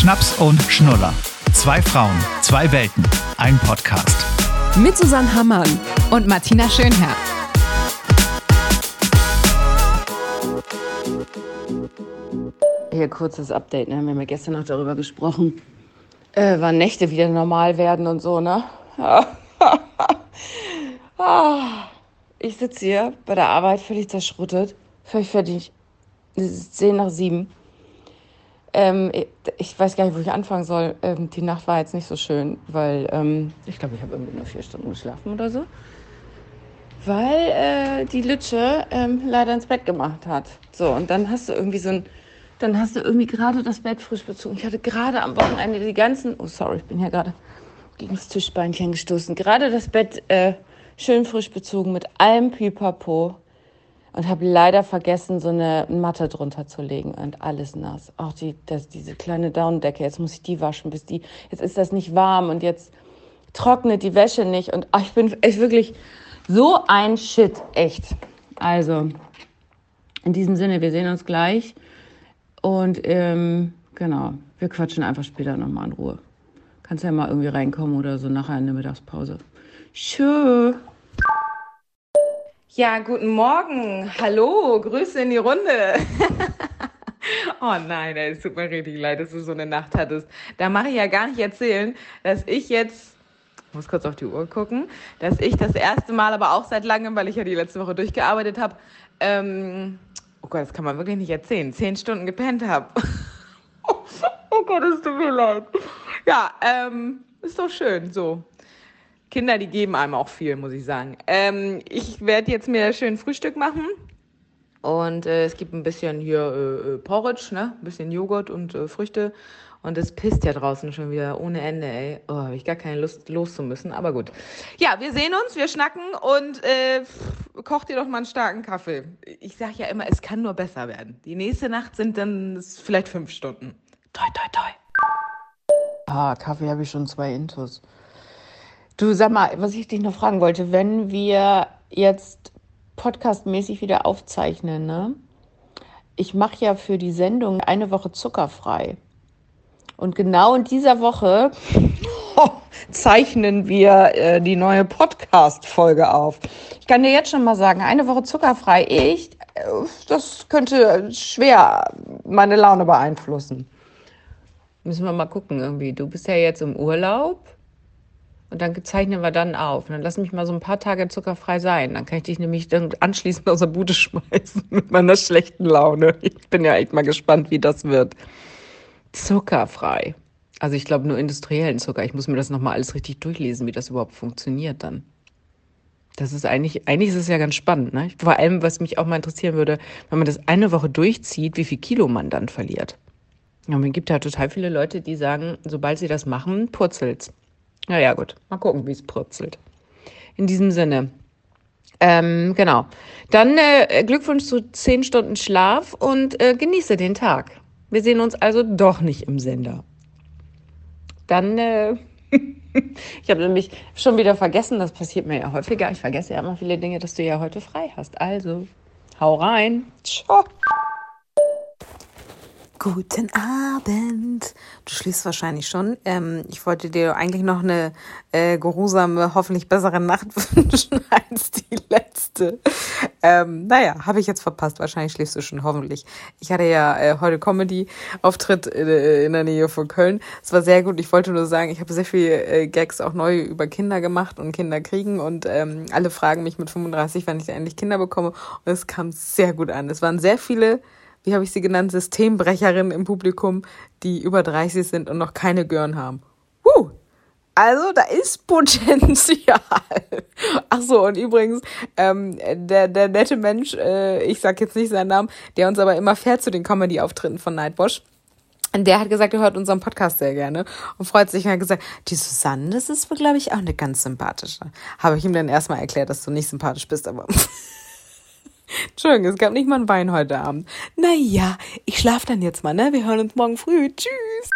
Schnaps und Schnuller. Zwei Frauen, zwei Welten, ein Podcast. Mit Susanne Hammann und Martina Schönherr. Hier kurzes Update, ne? Wir haben ja gestern noch darüber gesprochen, äh, wann Nächte wieder normal werden und so, ne? Ah, ich sitze hier bei der Arbeit völlig zerschruttet, völlig fertig. Es ist 10 nach 7. Ähm, ich weiß gar nicht, wo ich anfangen soll. Ähm, die Nacht war jetzt nicht so schön, weil ähm, ich glaube, ich habe irgendwie nur vier Stunden geschlafen oder so. Weil äh, die Lütsche ähm, leider ins Bett gemacht hat. So, und dann hast du irgendwie so ein, dann hast du irgendwie gerade das Bett frisch bezogen. Ich hatte gerade am Wochenende die ganzen, oh sorry, ich bin hier gerade gegen das Tischbeinchen gestoßen. Gerade das Bett äh, schön frisch bezogen mit allem Pipapo und habe leider vergessen, so eine Matte drunter zu legen und alles nass. Auch die, das, diese kleine Daunendecke, jetzt muss ich die waschen, bis die, jetzt ist das nicht warm und jetzt trocknet die Wäsche nicht und ach, ich bin echt wirklich so ein Shit, echt. Also, in diesem Sinne, wir sehen uns gleich und ähm, genau, wir quatschen einfach später nochmal in Ruhe. Kannst ja mal irgendwie reinkommen oder so nachher in der Mittagspause. Tschö. Ja, guten Morgen. Hallo, Grüße in die Runde. oh nein, es tut mir richtig leid, dass du so eine Nacht hattest. Da mache ich ja gar nicht erzählen, dass ich jetzt, ich muss kurz auf die Uhr gucken, dass ich das erste Mal, aber auch seit langem, weil ich ja die letzte Woche durchgearbeitet habe, ähm, oh Gott, das kann man wirklich nicht erzählen, zehn Stunden gepennt habe. oh Gott, es tut mir leid. Ja, ähm, ist doch schön so. Kinder, die geben einem auch viel, muss ich sagen. Ähm, ich werde jetzt mir schön Frühstück machen. Und äh, es gibt ein bisschen hier äh, äh, Porridge, ne? Ein bisschen Joghurt und äh, Früchte. Und es pisst ja draußen schon wieder ohne Ende, ey. Oh, habe ich gar keine Lust, los. Aber gut. Ja, wir sehen uns, wir schnacken und äh, koch dir doch mal einen starken Kaffee. Ich sage ja immer, es kann nur besser werden. Die nächste Nacht sind dann vielleicht fünf Stunden. Toi, toi, toi. Ah, Kaffee habe ich schon zwei Intus. Du sag mal, was ich dich noch fragen wollte, wenn wir jetzt podcastmäßig wieder aufzeichnen, ne? Ich mache ja für die Sendung eine Woche zuckerfrei. Und genau in dieser Woche zeichnen wir äh, die neue Podcast-Folge auf. Ich kann dir jetzt schon mal sagen, eine Woche zuckerfrei, ich, äh, das könnte schwer meine Laune beeinflussen. Müssen wir mal gucken irgendwie. Du bist ja jetzt im Urlaub. Und dann zeichnen wir dann auf. Und dann lass mich mal so ein paar Tage zuckerfrei sein. Dann kann ich dich nämlich dann anschließend aus der Bude schmeißen mit meiner schlechten Laune. Ich bin ja echt mal gespannt, wie das wird. Zuckerfrei. Also ich glaube nur industriellen Zucker. Ich muss mir das nochmal alles richtig durchlesen, wie das überhaupt funktioniert dann. Das ist eigentlich, eigentlich ist es ja ganz spannend, ne? Vor allem, was mich auch mal interessieren würde, wenn man das eine Woche durchzieht, wie viel Kilo man dann verliert. Ja, es gibt ja total viele Leute, die sagen, sobald sie das machen, purzelt's. Naja, gut. Mal gucken, wie es purzelt. In diesem Sinne. Ähm, genau. Dann äh, Glückwunsch zu zehn Stunden Schlaf und äh, genieße den Tag. Wir sehen uns also doch nicht im Sender. Dann, äh, ich habe nämlich schon wieder vergessen, das passiert mir ja häufiger. Ich vergesse ja immer viele Dinge, dass du ja heute frei hast. Also, hau rein. Ciao. Guten Abend. Du schläfst wahrscheinlich schon. Ähm, ich wollte dir eigentlich noch eine äh, geruhsame, hoffentlich bessere Nacht wünschen als die letzte. Ähm, naja, habe ich jetzt verpasst. Wahrscheinlich schläfst du schon, hoffentlich. Ich hatte ja äh, heute Comedy-Auftritt in, äh, in, der Nähe von Köln. Es war sehr gut. Ich wollte nur sagen, ich habe sehr viele äh, Gags auch neu über Kinder gemacht und Kinder kriegen. Und ähm, alle fragen mich mit 35, wann ich endlich Kinder bekomme. Und es kam sehr gut an. Es waren sehr viele wie habe ich sie genannt, Systembrecherinnen im Publikum, die über 30 sind und noch keine Gören haben. Huh, also da ist Potenzial. Ach so, und übrigens, ähm, der, der nette Mensch, äh, ich sag jetzt nicht seinen Namen, der uns aber immer fährt zu den Comedy-Auftritten von Nightwash, der hat gesagt, er hört unseren Podcast sehr gerne und freut sich und hat gesagt, die Susanne, das ist, glaube ich, auch eine ganz sympathische. Habe ich ihm dann erstmal erklärt, dass du nicht sympathisch bist, aber Entschuldigung, es gab nicht mal ein Wein heute Abend. Naja, ich schlaf dann jetzt mal, ne? Wir hören uns morgen früh. Tschüss.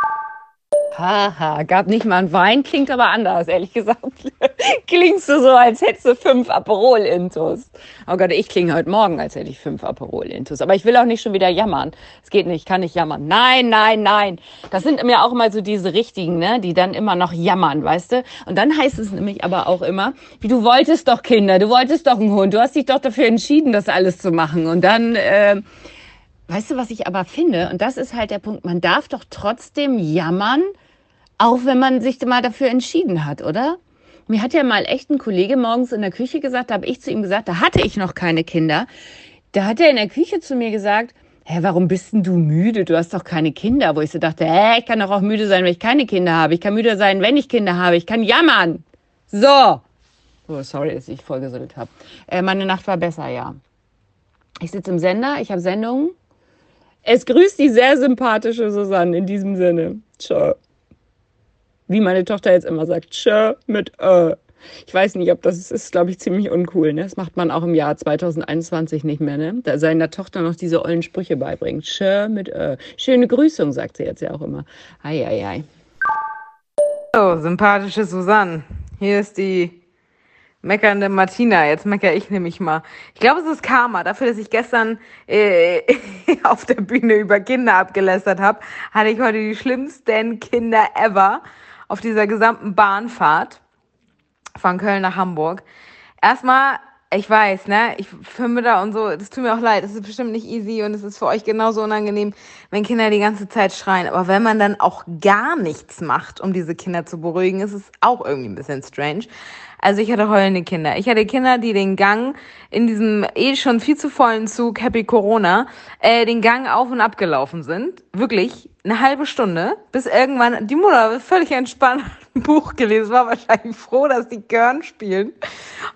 Haha, gab nicht mal einen Wein, klingt aber anders, ehrlich gesagt. Klingst du so, als hättest du fünf Aperol-Intus. Oh Gott, ich klinge heute Morgen, als hätte ich fünf Aperol-Intus. Aber ich will auch nicht schon wieder jammern. Es geht nicht, ich kann nicht jammern. Nein, nein, nein. Das sind mir auch immer so diese richtigen, ne, die dann immer noch jammern, weißt du? Und dann heißt es nämlich aber auch immer, wie du wolltest doch Kinder, du wolltest doch einen Hund, du hast dich doch dafür entschieden, das alles zu machen. Und dann, äh, weißt du, was ich aber finde? Und das ist halt der Punkt, man darf doch trotzdem jammern, auch wenn man sich mal dafür entschieden hat, oder? Mir hat ja mal echt ein Kollege morgens in der Küche gesagt, da habe ich zu ihm gesagt, da hatte ich noch keine Kinder. Da hat er in der Küche zu mir gesagt, hä, warum bist denn du müde? Du hast doch keine Kinder. Wo ich so dachte, hä, ich kann doch auch müde sein, wenn ich keine Kinder habe. Ich kann müde sein, wenn ich Kinder habe. Ich kann jammern. So. Oh, sorry, dass ich vollgesüllt habe. Äh, meine Nacht war besser, ja. Ich sitze im Sender, ich habe Sendungen. Es grüßt die sehr sympathische Susanne in diesem Sinne. Ciao wie meine Tochter jetzt immer sagt, tschö mit ö. Ich weiß nicht, ob das ist, ist glaube ich, ziemlich uncool. Ne? Das macht man auch im Jahr 2021 nicht mehr, ne? Da seiner Tochter noch diese ollen Sprüche beibringt. Tschö mit ö. Schöne Grüßung, sagt sie jetzt ja auch immer. Ei, ei, ei. Oh, sympathische Susanne. Hier ist die meckernde Martina. Jetzt meckere ich nämlich mal. Ich glaube, es ist Karma. Dafür, dass ich gestern äh, auf der Bühne über Kinder abgelästert habe, hatte ich heute die schlimmsten Kinder ever auf dieser gesamten Bahnfahrt von Köln nach Hamburg. Erstmal, ich weiß, ne, ich Mütter und so, das tut mir auch leid, das ist bestimmt nicht easy und es ist für euch genauso unangenehm, wenn Kinder die ganze Zeit schreien. Aber wenn man dann auch gar nichts macht, um diese Kinder zu beruhigen, ist es auch irgendwie ein bisschen strange. Also ich hatte heulende Kinder. Ich hatte Kinder, die den Gang in diesem eh schon viel zu vollen Zug Happy Corona äh, den Gang auf und ab gelaufen sind. Wirklich eine halbe Stunde, bis irgendwann die Mutter völlig entspannt ein Buch gelesen, war wahrscheinlich froh, dass die Körn spielen.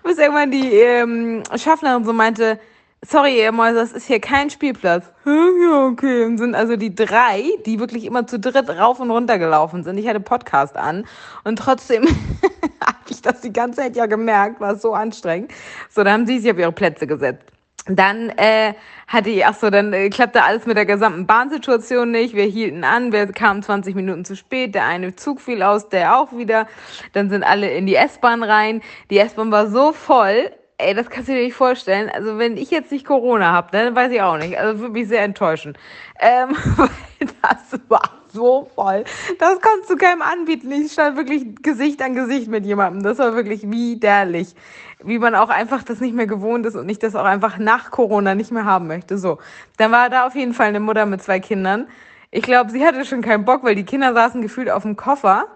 Bis irgendwann die ähm, Schaffnerin so meinte, sorry, ihr Mäuse, das ist hier kein Spielplatz. Ja, okay. Und sind also die drei, die wirklich immer zu dritt rauf und runter gelaufen sind. Ich hatte Podcast an und trotzdem habe ich das die ganze Zeit ja gemerkt, war so anstrengend. So, dann haben sie sich auf ihre Plätze gesetzt. Dann äh, hatte ich, ach so, dann äh, klappte alles mit der gesamten Bahnsituation nicht. Wir hielten an, wir kamen 20 Minuten zu spät, der eine Zug fiel aus, der auch wieder. Dann sind alle in die S-Bahn rein. Die S-Bahn war so voll, ey, das kannst du dir nicht vorstellen. Also wenn ich jetzt nicht Corona habe, dann weiß ich auch nicht. Also würde mich sehr enttäuschen. Ähm, das war so voll. Das kannst du keinem anbieten. Ich stand wirklich Gesicht an Gesicht mit jemandem. Das war wirklich widerlich. Wie man auch einfach das nicht mehr gewohnt ist und ich das auch einfach nach Corona nicht mehr haben möchte. So. Dann war da auf jeden Fall eine Mutter mit zwei Kindern. Ich glaube, sie hatte schon keinen Bock, weil die Kinder saßen gefühlt auf dem Koffer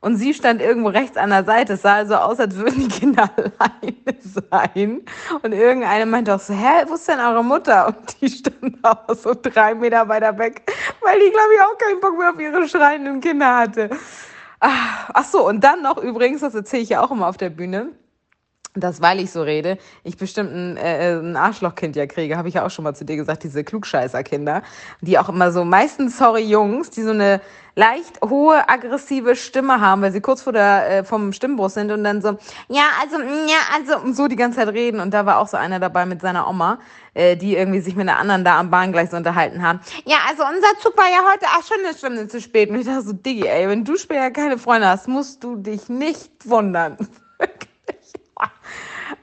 und sie stand irgendwo rechts an der Seite. Es sah also aus, als würden die Kinder alleine sein. Und irgendeine meinte auch so, hä, wo ist denn eure Mutter? Und die stand auch so drei Meter weiter weg, weil die, glaube ich, auch keinen Bock mehr auf ihre schreienden Kinder hatte. Ach so, und dann noch übrigens, das erzähle ich ja auch immer auf der Bühne, dass, weil ich so rede, ich bestimmt ein, äh, ein Arschlochkind ja kriege, habe ich ja auch schon mal zu dir gesagt, diese Klugscheißer-Kinder, die auch immer so, meistens, sorry Jungs, die so eine leicht hohe, aggressive Stimme haben, weil sie kurz vor der, äh, vom Stimmbruch sind und dann so, ja, also, ja, also, so die ganze Zeit reden. Und da war auch so einer dabei mit seiner Oma, äh, die irgendwie sich mit einer anderen da am Bahngleis so unterhalten haben. Ja, also unser Zug war ja heute auch schon eine Stunde zu spät. Und ich dachte so, Diggi, ey, wenn du später keine Freunde hast, musst du dich nicht wundern.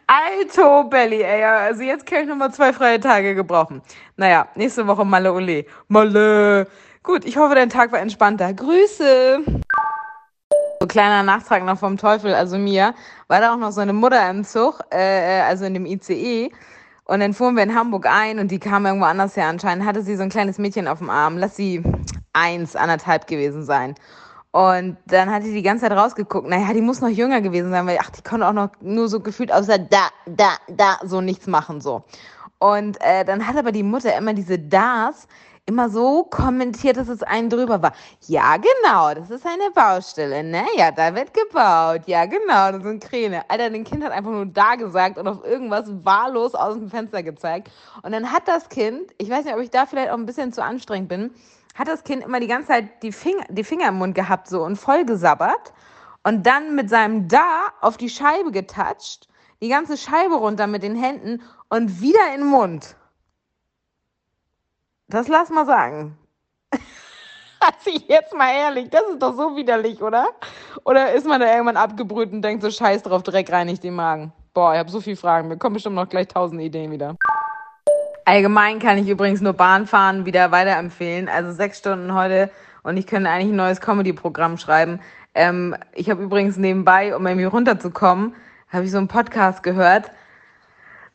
Alto Belly, ey. Also jetzt kann ich nochmal zwei freie Tage gebrauchen. Naja, nächste Woche Malle Ole. Malle. Gut, ich hoffe, dein Tag war entspannter. Grüße. So kleiner Nachtrag noch vom Teufel, also mir, war da auch noch so eine Mutter im Zug, äh, also in dem ICE. Und dann fuhren wir in Hamburg ein und die kam irgendwo anders her. Anscheinend hatte sie so ein kleines Mädchen auf dem Arm. Lass sie eins, anderthalb gewesen sein. Und dann hat die die ganze Zeit rausgeguckt. Naja, die muss noch jünger gewesen sein, weil, ach, die konnte auch noch nur so gefühlt außer da, da, da, so nichts machen, so. Und äh, dann hat aber die Mutter immer diese Das immer so kommentiert, dass es einen drüber war. Ja, genau, das ist eine Baustelle, ne? Ja, da wird gebaut. Ja, genau, das sind Kräne. Alter, den Kind hat einfach nur da gesagt und auf irgendwas wahllos aus dem Fenster gezeigt. Und dann hat das Kind, ich weiß nicht, ob ich da vielleicht auch ein bisschen zu anstrengend bin, hat das Kind immer die ganze Zeit die Finger, die Finger im Mund gehabt so und voll gesabbert und dann mit seinem Da auf die Scheibe getatscht, die ganze Scheibe runter mit den Händen und wieder in den Mund. Das lass mal sagen. Also jetzt mal ehrlich, das ist doch so widerlich, oder? Oder ist man da irgendwann abgebrüht und denkt so, scheiß drauf, Dreck reinigt den Magen? Boah, ich habe so viele Fragen. Mir kommen bestimmt noch gleich tausend Ideen wieder. Allgemein kann ich übrigens nur Bahnfahren wieder weiterempfehlen. Also sechs Stunden heute und ich könnte eigentlich ein neues Comedy-Programm schreiben. Ähm, ich habe übrigens nebenbei, um irgendwie runterzukommen, habe ich so einen Podcast gehört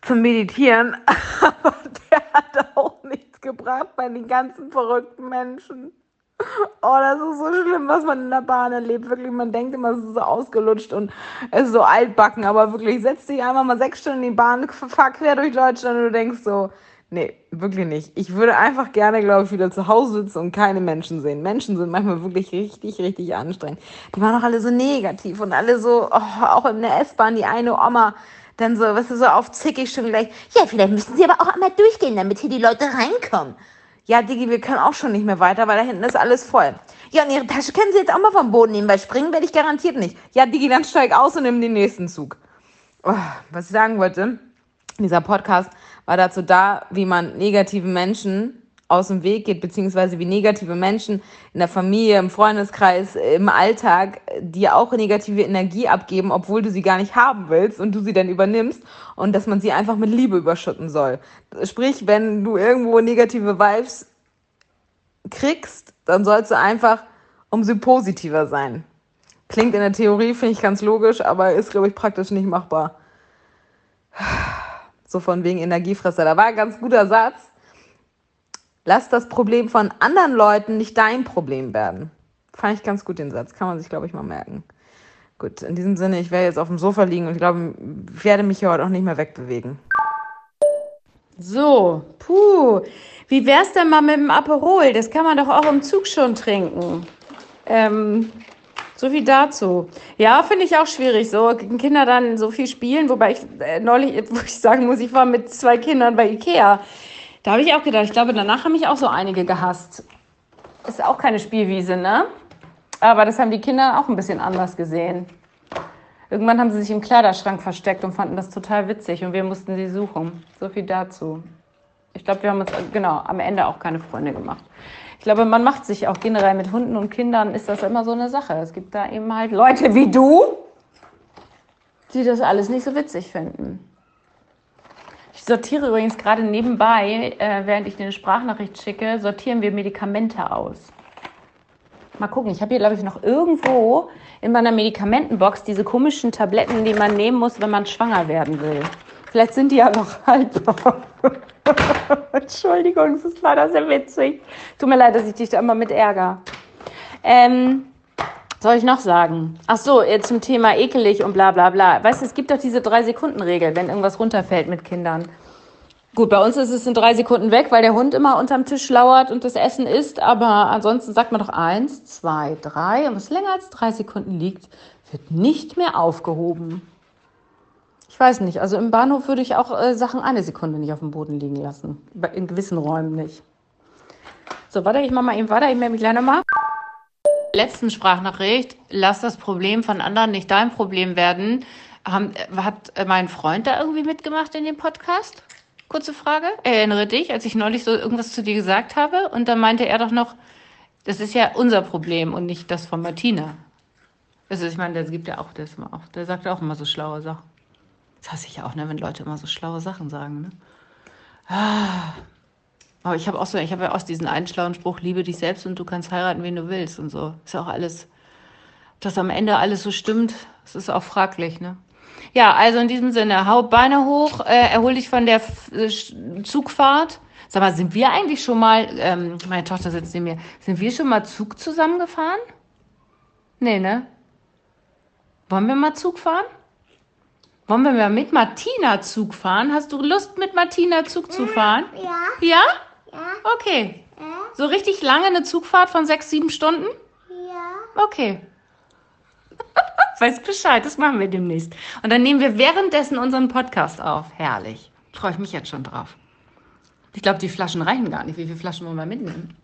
zum Meditieren, aber der hat auch nichts gebracht bei den ganzen verrückten Menschen. Oh, das ist so schlimm, was man in der Bahn erlebt. Wirklich, man denkt immer, es ist so ausgelutscht und es ist so altbacken, aber wirklich, setz dich einfach mal sechs Stunden in die Bahn, fahr quer durch Deutschland und du denkst so, nee, wirklich nicht. Ich würde einfach gerne, glaube ich, wieder zu Hause sitzen und keine Menschen sehen. Menschen sind manchmal wirklich richtig, richtig anstrengend. Die waren auch alle so negativ und alle so, oh, auch in der S-Bahn, die eine Oma, dann so, was ist so auf zickig schon gleich, ja, vielleicht müssen sie aber auch einmal durchgehen, damit hier die Leute reinkommen. Ja, Digi, wir können auch schon nicht mehr weiter, weil da hinten ist alles voll. Ja, und ihre Tasche können sie jetzt auch mal vom Boden nehmen, weil springen werde ich garantiert nicht. Ja, Digi, dann steig aus und nimm den nächsten Zug. Oh, was ich sagen wollte, dieser Podcast war dazu da, wie man negativen Menschen aus dem Weg geht, beziehungsweise wie negative Menschen in der Familie, im Freundeskreis, im Alltag dir auch negative Energie abgeben, obwohl du sie gar nicht haben willst und du sie dann übernimmst und dass man sie einfach mit Liebe überschütten soll. Sprich, wenn du irgendwo negative Vibes kriegst, dann sollst du einfach umso positiver sein. Klingt in der Theorie, finde ich ganz logisch, aber ist, glaube ich, praktisch nicht machbar. So von wegen Energiefresser. Da war ein ganz guter Satz Lass das Problem von anderen Leuten nicht dein Problem werden. Fand ich ganz gut den Satz. Kann man sich, glaube ich, mal merken. Gut, in diesem Sinne, ich werde jetzt auf dem Sofa liegen und ich glaube, ich werde mich hier heute auch nicht mehr wegbewegen. So, puh. Wie wär's denn mal mit dem Aperol? Das kann man doch auch im Zug schon trinken. Ähm, so viel dazu. Ja, finde ich auch schwierig, so Kinder dann so viel spielen, wobei ich äh, neulich, wo ich sagen muss, ich war mit zwei Kindern bei Ikea. Da habe ich auch gedacht, ich glaube, danach haben mich auch so einige gehasst. Ist auch keine Spielwiese, ne? Aber das haben die Kinder auch ein bisschen anders gesehen. Irgendwann haben sie sich im Kleiderschrank versteckt und fanden das total witzig und wir mussten sie suchen. So viel dazu. Ich glaube, wir haben uns genau am Ende auch keine Freunde gemacht. Ich glaube, man macht sich auch generell mit Hunden und Kindern ist das immer so eine Sache. Es gibt da eben halt Leute wie du, die das alles nicht so witzig finden. Ich sortiere übrigens gerade nebenbei, äh, während ich dir eine Sprachnachricht schicke, sortieren wir Medikamente aus. Mal gucken, ich habe hier, glaube ich, noch irgendwo in meiner Medikamentenbox diese komischen Tabletten, die man nehmen muss, wenn man schwanger werden will. Vielleicht sind die ja noch haltbar. Entschuldigung, es ist leider sehr witzig. Tut mir leid, dass ich dich da immer mit ärger. Ähm, soll ich noch sagen? Ach so, zum Thema ekelig und bla bla bla. Weißt du, es gibt doch diese Drei-Sekunden-Regel, wenn irgendwas runterfällt mit Kindern. Gut, bei uns ist es in drei Sekunden weg, weil der Hund immer unterm Tisch lauert und das Essen isst. Aber ansonsten sagt man doch eins, zwei, drei. Und was länger als drei Sekunden liegt, wird nicht mehr aufgehoben. Ich weiß nicht. Also im Bahnhof würde ich auch äh, Sachen eine Sekunde nicht auf dem Boden liegen lassen. In gewissen Räumen nicht. So, warte, ich mach mal eben weiter. Ich melde mich gleich nochmal letzten Sprachnachricht, lass das Problem von anderen nicht dein Problem werden. Haben, hat mein Freund da irgendwie mitgemacht in dem Podcast? Kurze Frage. Erinnere dich, als ich neulich so irgendwas zu dir gesagt habe und dann meinte er doch noch, das ist ja unser Problem und nicht das von Martina. Also ich meine, der gibt ja auch das auch, der sagt auch immer so schlaue Sachen. Das hasse ich ja auch, ne, wenn Leute immer so schlaue Sachen sagen, ne? Ah, aber ich habe auch so, ich habe ja auch diesen einen schlauen Spruch, liebe dich selbst und du kannst heiraten, wen du willst und so. Ist ja auch alles, ob das am Ende alles so stimmt, das ist auch fraglich, ne? Ja, also in diesem Sinne, hau Beine hoch, äh, erhol dich von der F äh, Zugfahrt. Sag mal, sind wir eigentlich schon mal, ähm, meine Tochter sitzt neben mir, sind wir schon mal Zug zusammengefahren? Nee, ne? Wollen wir mal Zug fahren? Wollen wir mal mit Martina Zug fahren? Hast du Lust, mit Martina Zug zu fahren? Ja. Ja? Ja. Okay. Ja. So richtig lange eine Zugfahrt von sechs, sieben Stunden? Ja. Okay. Weiß Bescheid, das machen wir demnächst. Und dann nehmen wir währenddessen unseren Podcast auf. Herrlich. Freue ich mich jetzt schon drauf. Ich glaube, die Flaschen reichen gar nicht. Wie viele Flaschen wollen wir mitnehmen?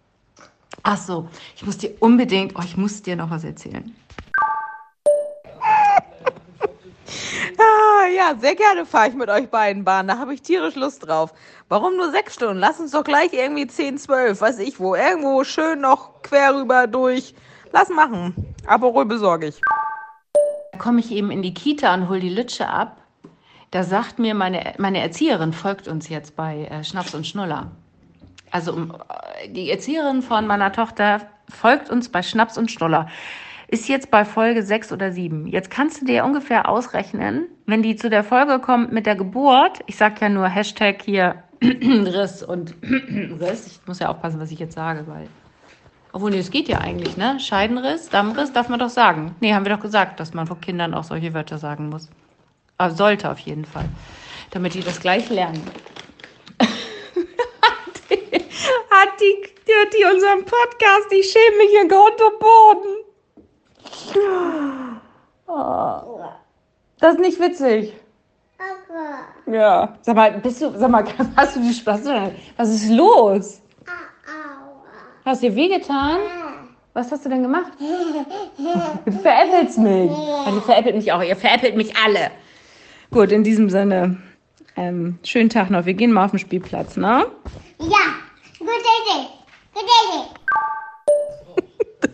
Ach so, ich muss dir unbedingt, oh, ich muss dir noch was erzählen. Ja, sehr gerne fahre ich mit euch beiden Bahn. Da habe ich tierisch Lust drauf. Warum nur sechs Stunden? Lass uns doch gleich irgendwie 10, 12, weiß ich wo. Irgendwo schön noch quer rüber durch. Lass machen. Aperol besorge ich. Da komme ich eben in die Kita und hole die Lütsche ab. Da sagt mir meine, meine Erzieherin, folgt uns jetzt bei äh, Schnaps und Schnuller. Also äh, die Erzieherin von meiner Tochter folgt uns bei Schnaps und Schnuller. Ist jetzt bei Folge 6 oder 7. Jetzt kannst du dir ungefähr ausrechnen, wenn die zu der Folge kommt mit der Geburt, ich sag ja nur Hashtag hier Riss und Riss, ich muss ja aufpassen, was ich jetzt sage, weil obwohl, nee, es geht ja eigentlich, ne? Scheidenriss, Dammriss darf man doch sagen. Nee, haben wir doch gesagt, dass man vor Kindern auch solche Wörter sagen muss. Aber sollte auf jeden Fall. Damit die das gleich lernen. hat, die, hat die, die unseren Podcast? Ich schäme mich in Grund und Boden. Das ist nicht witzig. Ja. Sag mal, bist du, sag mal, hast du die Spaß? Was ist los? Hast du dir wehgetan? Was hast du denn gemacht? Du veräppelst mich. Du veräppelt mich auch. Ihr veräppelt mich alle. Gut, in diesem Sinne, ähm, schönen Tag noch. Wir gehen mal auf den Spielplatz, ne? Ja,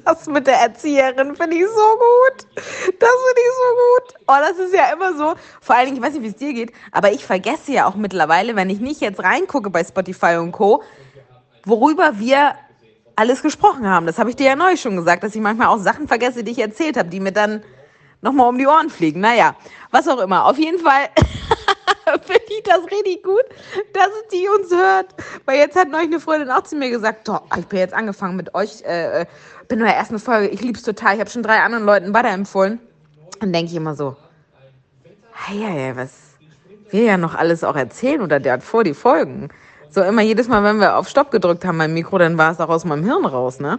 Das mit der Erzieherin finde ich so gut. Das finde ich so gut. Oh, das ist ja immer so. Vor allen Dingen, ich weiß nicht, wie es dir geht, aber ich vergesse ja auch mittlerweile, wenn ich nicht jetzt reingucke bei Spotify und Co., worüber wir alles gesprochen haben. Das habe ich dir ja neu schon gesagt, dass ich manchmal auch Sachen vergesse, die ich erzählt habe, die mir dann nochmal um die Ohren fliegen. Naja, was auch immer. Auf jeden Fall finde ich das richtig gut, dass die uns hört. Weil jetzt hat neulich eine Freundin auch zu mir gesagt, doch, ich bin jetzt angefangen mit euch, äh, bin nur der ersten Folge, ich lieb's total. Ich habe schon drei anderen Leuten weiterempfohlen. Dann denke ich immer so, hey, was wir ja noch alles auch erzählen oder der hat vor die Folgen. So immer jedes Mal, wenn wir auf Stopp gedrückt haben beim Mikro, dann war es auch aus meinem Hirn raus, ne?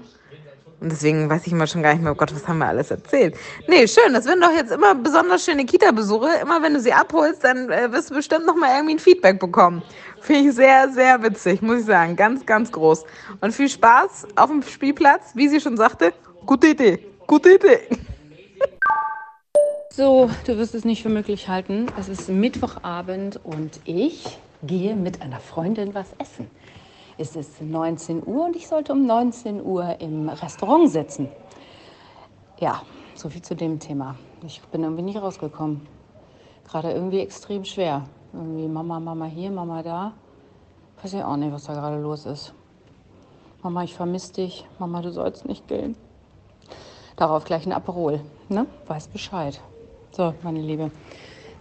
Und deswegen weiß ich immer schon gar nicht mehr, oh Gott, was haben wir alles erzählt. Nee, schön, das werden doch jetzt immer besonders schöne Kita-Besuche. Immer wenn du sie abholst, dann äh, wirst du bestimmt noch mal irgendwie ein Feedback bekommen. Finde ich sehr, sehr witzig, muss ich sagen. Ganz, ganz groß. Und viel Spaß auf dem Spielplatz. Wie sie schon sagte, gute Idee, gute Idee. So, du wirst es nicht für möglich halten. Es ist Mittwochabend und ich gehe mit einer Freundin was essen. Es ist 19 Uhr und ich sollte um 19 Uhr im Restaurant sitzen. Ja, so viel zu dem Thema. Ich bin irgendwie nicht rausgekommen. Gerade irgendwie extrem schwer. Irgendwie Mama, Mama hier, Mama da. Weiß ich auch nicht, was da gerade los ist. Mama, ich vermisse dich. Mama, du sollst nicht gehen. Darauf gleich ein Aperol. Ne? Weiß Bescheid. So, meine Liebe.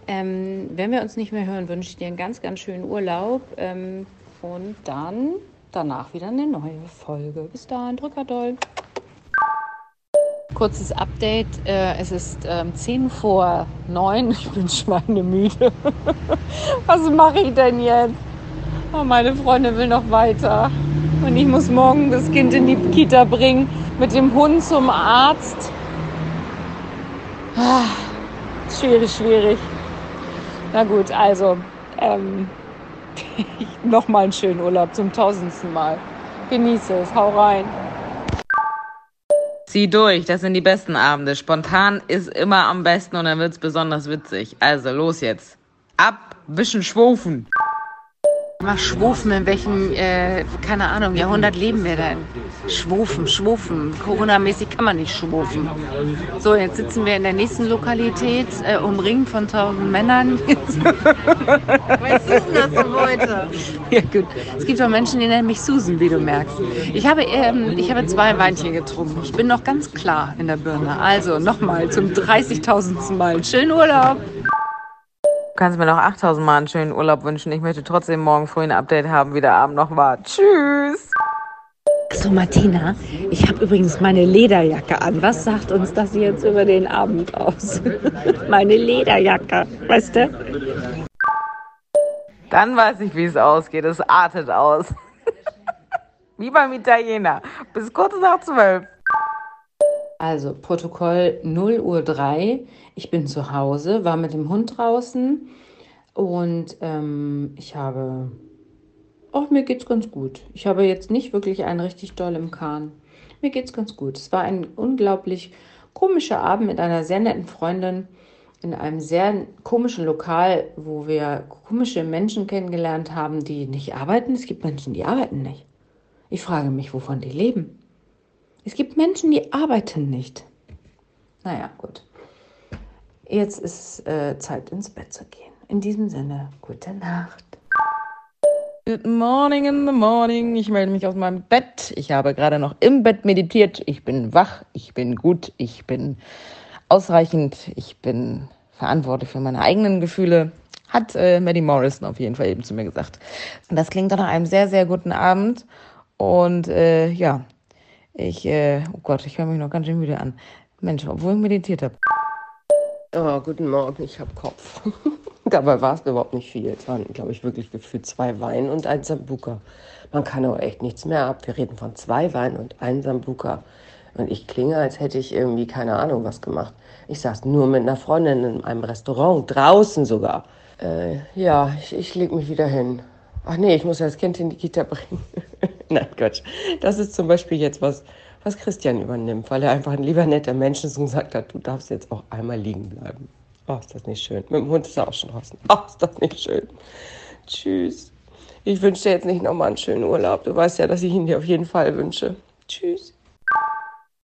Ähm, wenn wir uns nicht mehr hören, wünsche ich dir einen ganz, ganz schönen Urlaub. Ähm, und dann danach wieder eine neue Folge. Bis dahin, drücker doll. Kurzes Update. Äh, es ist ähm, 10 vor 9. Ich bin schweinemüde. Was mache ich denn jetzt? Oh, meine Freundin will noch weiter. Und ich muss morgen das Kind in die Kita bringen, mit dem Hund zum Arzt. Ah, schwierig, schwierig. Na gut, also ähm, nochmal einen schönen Urlaub zum tausendsten Mal. Genieße es, hau rein. Zieh durch, das sind die besten Abende. Spontan ist immer am besten und dann wird's besonders witzig. Also los jetzt. Ab, bisschen schwufen. Mal schwufen, in welchem, äh, keine Ahnung, Jahrhundert leben wir denn? Schwufen, schwufen. Corona-mäßig kann man nicht schwufen. So, jetzt sitzen wir in der nächsten Lokalität, äh, umringt von tausend Männern. Weil Susan das so wollte. ja, gut. Es gibt auch Menschen, die nennen mich Susan, wie du merkst. Ich habe, ähm, ich habe zwei Weinchen getrunken. Ich bin noch ganz klar in der Birne. Also nochmal zum 30.000. Mal. Schönen Urlaub! Du kannst mir noch 8000 Mal einen schönen Urlaub wünschen. Ich möchte trotzdem morgen früh ein Update haben, wie der Abend noch war. Tschüss! So, Martina, ich habe übrigens meine Lederjacke an. Was sagt uns das jetzt über den Abend aus? meine Lederjacke, weißt du? Dann weiß ich, wie es ausgeht. Es artet aus. wie beim Italiener. Bis kurz nach zwölf. Also Protokoll 0 Uhr 3. Ich bin zu Hause, war mit dem Hund draußen und ähm, ich habe, auch mir geht's ganz gut. Ich habe jetzt nicht wirklich einen richtig doll im Kahn. Mir geht's ganz gut. Es war ein unglaublich komischer Abend mit einer sehr netten Freundin. in einem sehr komischen Lokal, wo wir komische Menschen kennengelernt haben, die nicht arbeiten. Es gibt Menschen, die arbeiten nicht. Ich frage mich, wovon die leben. Es gibt Menschen, die arbeiten nicht. Naja, gut. Jetzt ist äh, Zeit ins Bett zu gehen. In diesem Sinne, gute Nacht. Good morning in the morning. Ich melde mich aus meinem Bett. Ich habe gerade noch im Bett meditiert. Ich bin wach, ich bin gut, ich bin ausreichend, ich bin verantwortlich für meine eigenen Gefühle. Hat äh, Maddie Morrison auf jeden Fall eben zu mir gesagt. Das klingt nach einem sehr, sehr guten Abend. Und äh, ja, ich, äh, oh Gott, ich höre mich noch ganz schön müde an. Mensch, obwohl ich meditiert habe. Oh, guten Morgen, ich habe Kopf. Dabei war es überhaupt nicht viel. Es waren, glaube ich, wirklich gefühlt zwei Wein und ein Sambuka. Man kann aber echt nichts mehr ab. Wir reden von zwei Wein und ein Sambuka. Und ich klinge, als hätte ich irgendwie keine Ahnung was gemacht. Ich saß nur mit einer Freundin in einem Restaurant, draußen sogar. Äh, ja, ich, ich leg mich wieder hin. Ach nee, ich muss ja das Kind in die Kita bringen. Nein, Quatsch. Das ist zum Beispiel jetzt was, was Christian übernimmt, weil er einfach ein lieber netter Mensch ist und gesagt hat, du darfst jetzt auch einmal liegen bleiben. Oh, ist das nicht schön. Mit dem Hund ist er auch schon draußen. Oh, ist das nicht schön. Tschüss. Ich wünsche dir jetzt nicht nochmal einen schönen Urlaub. Du weißt ja, dass ich ihn dir auf jeden Fall wünsche. Tschüss.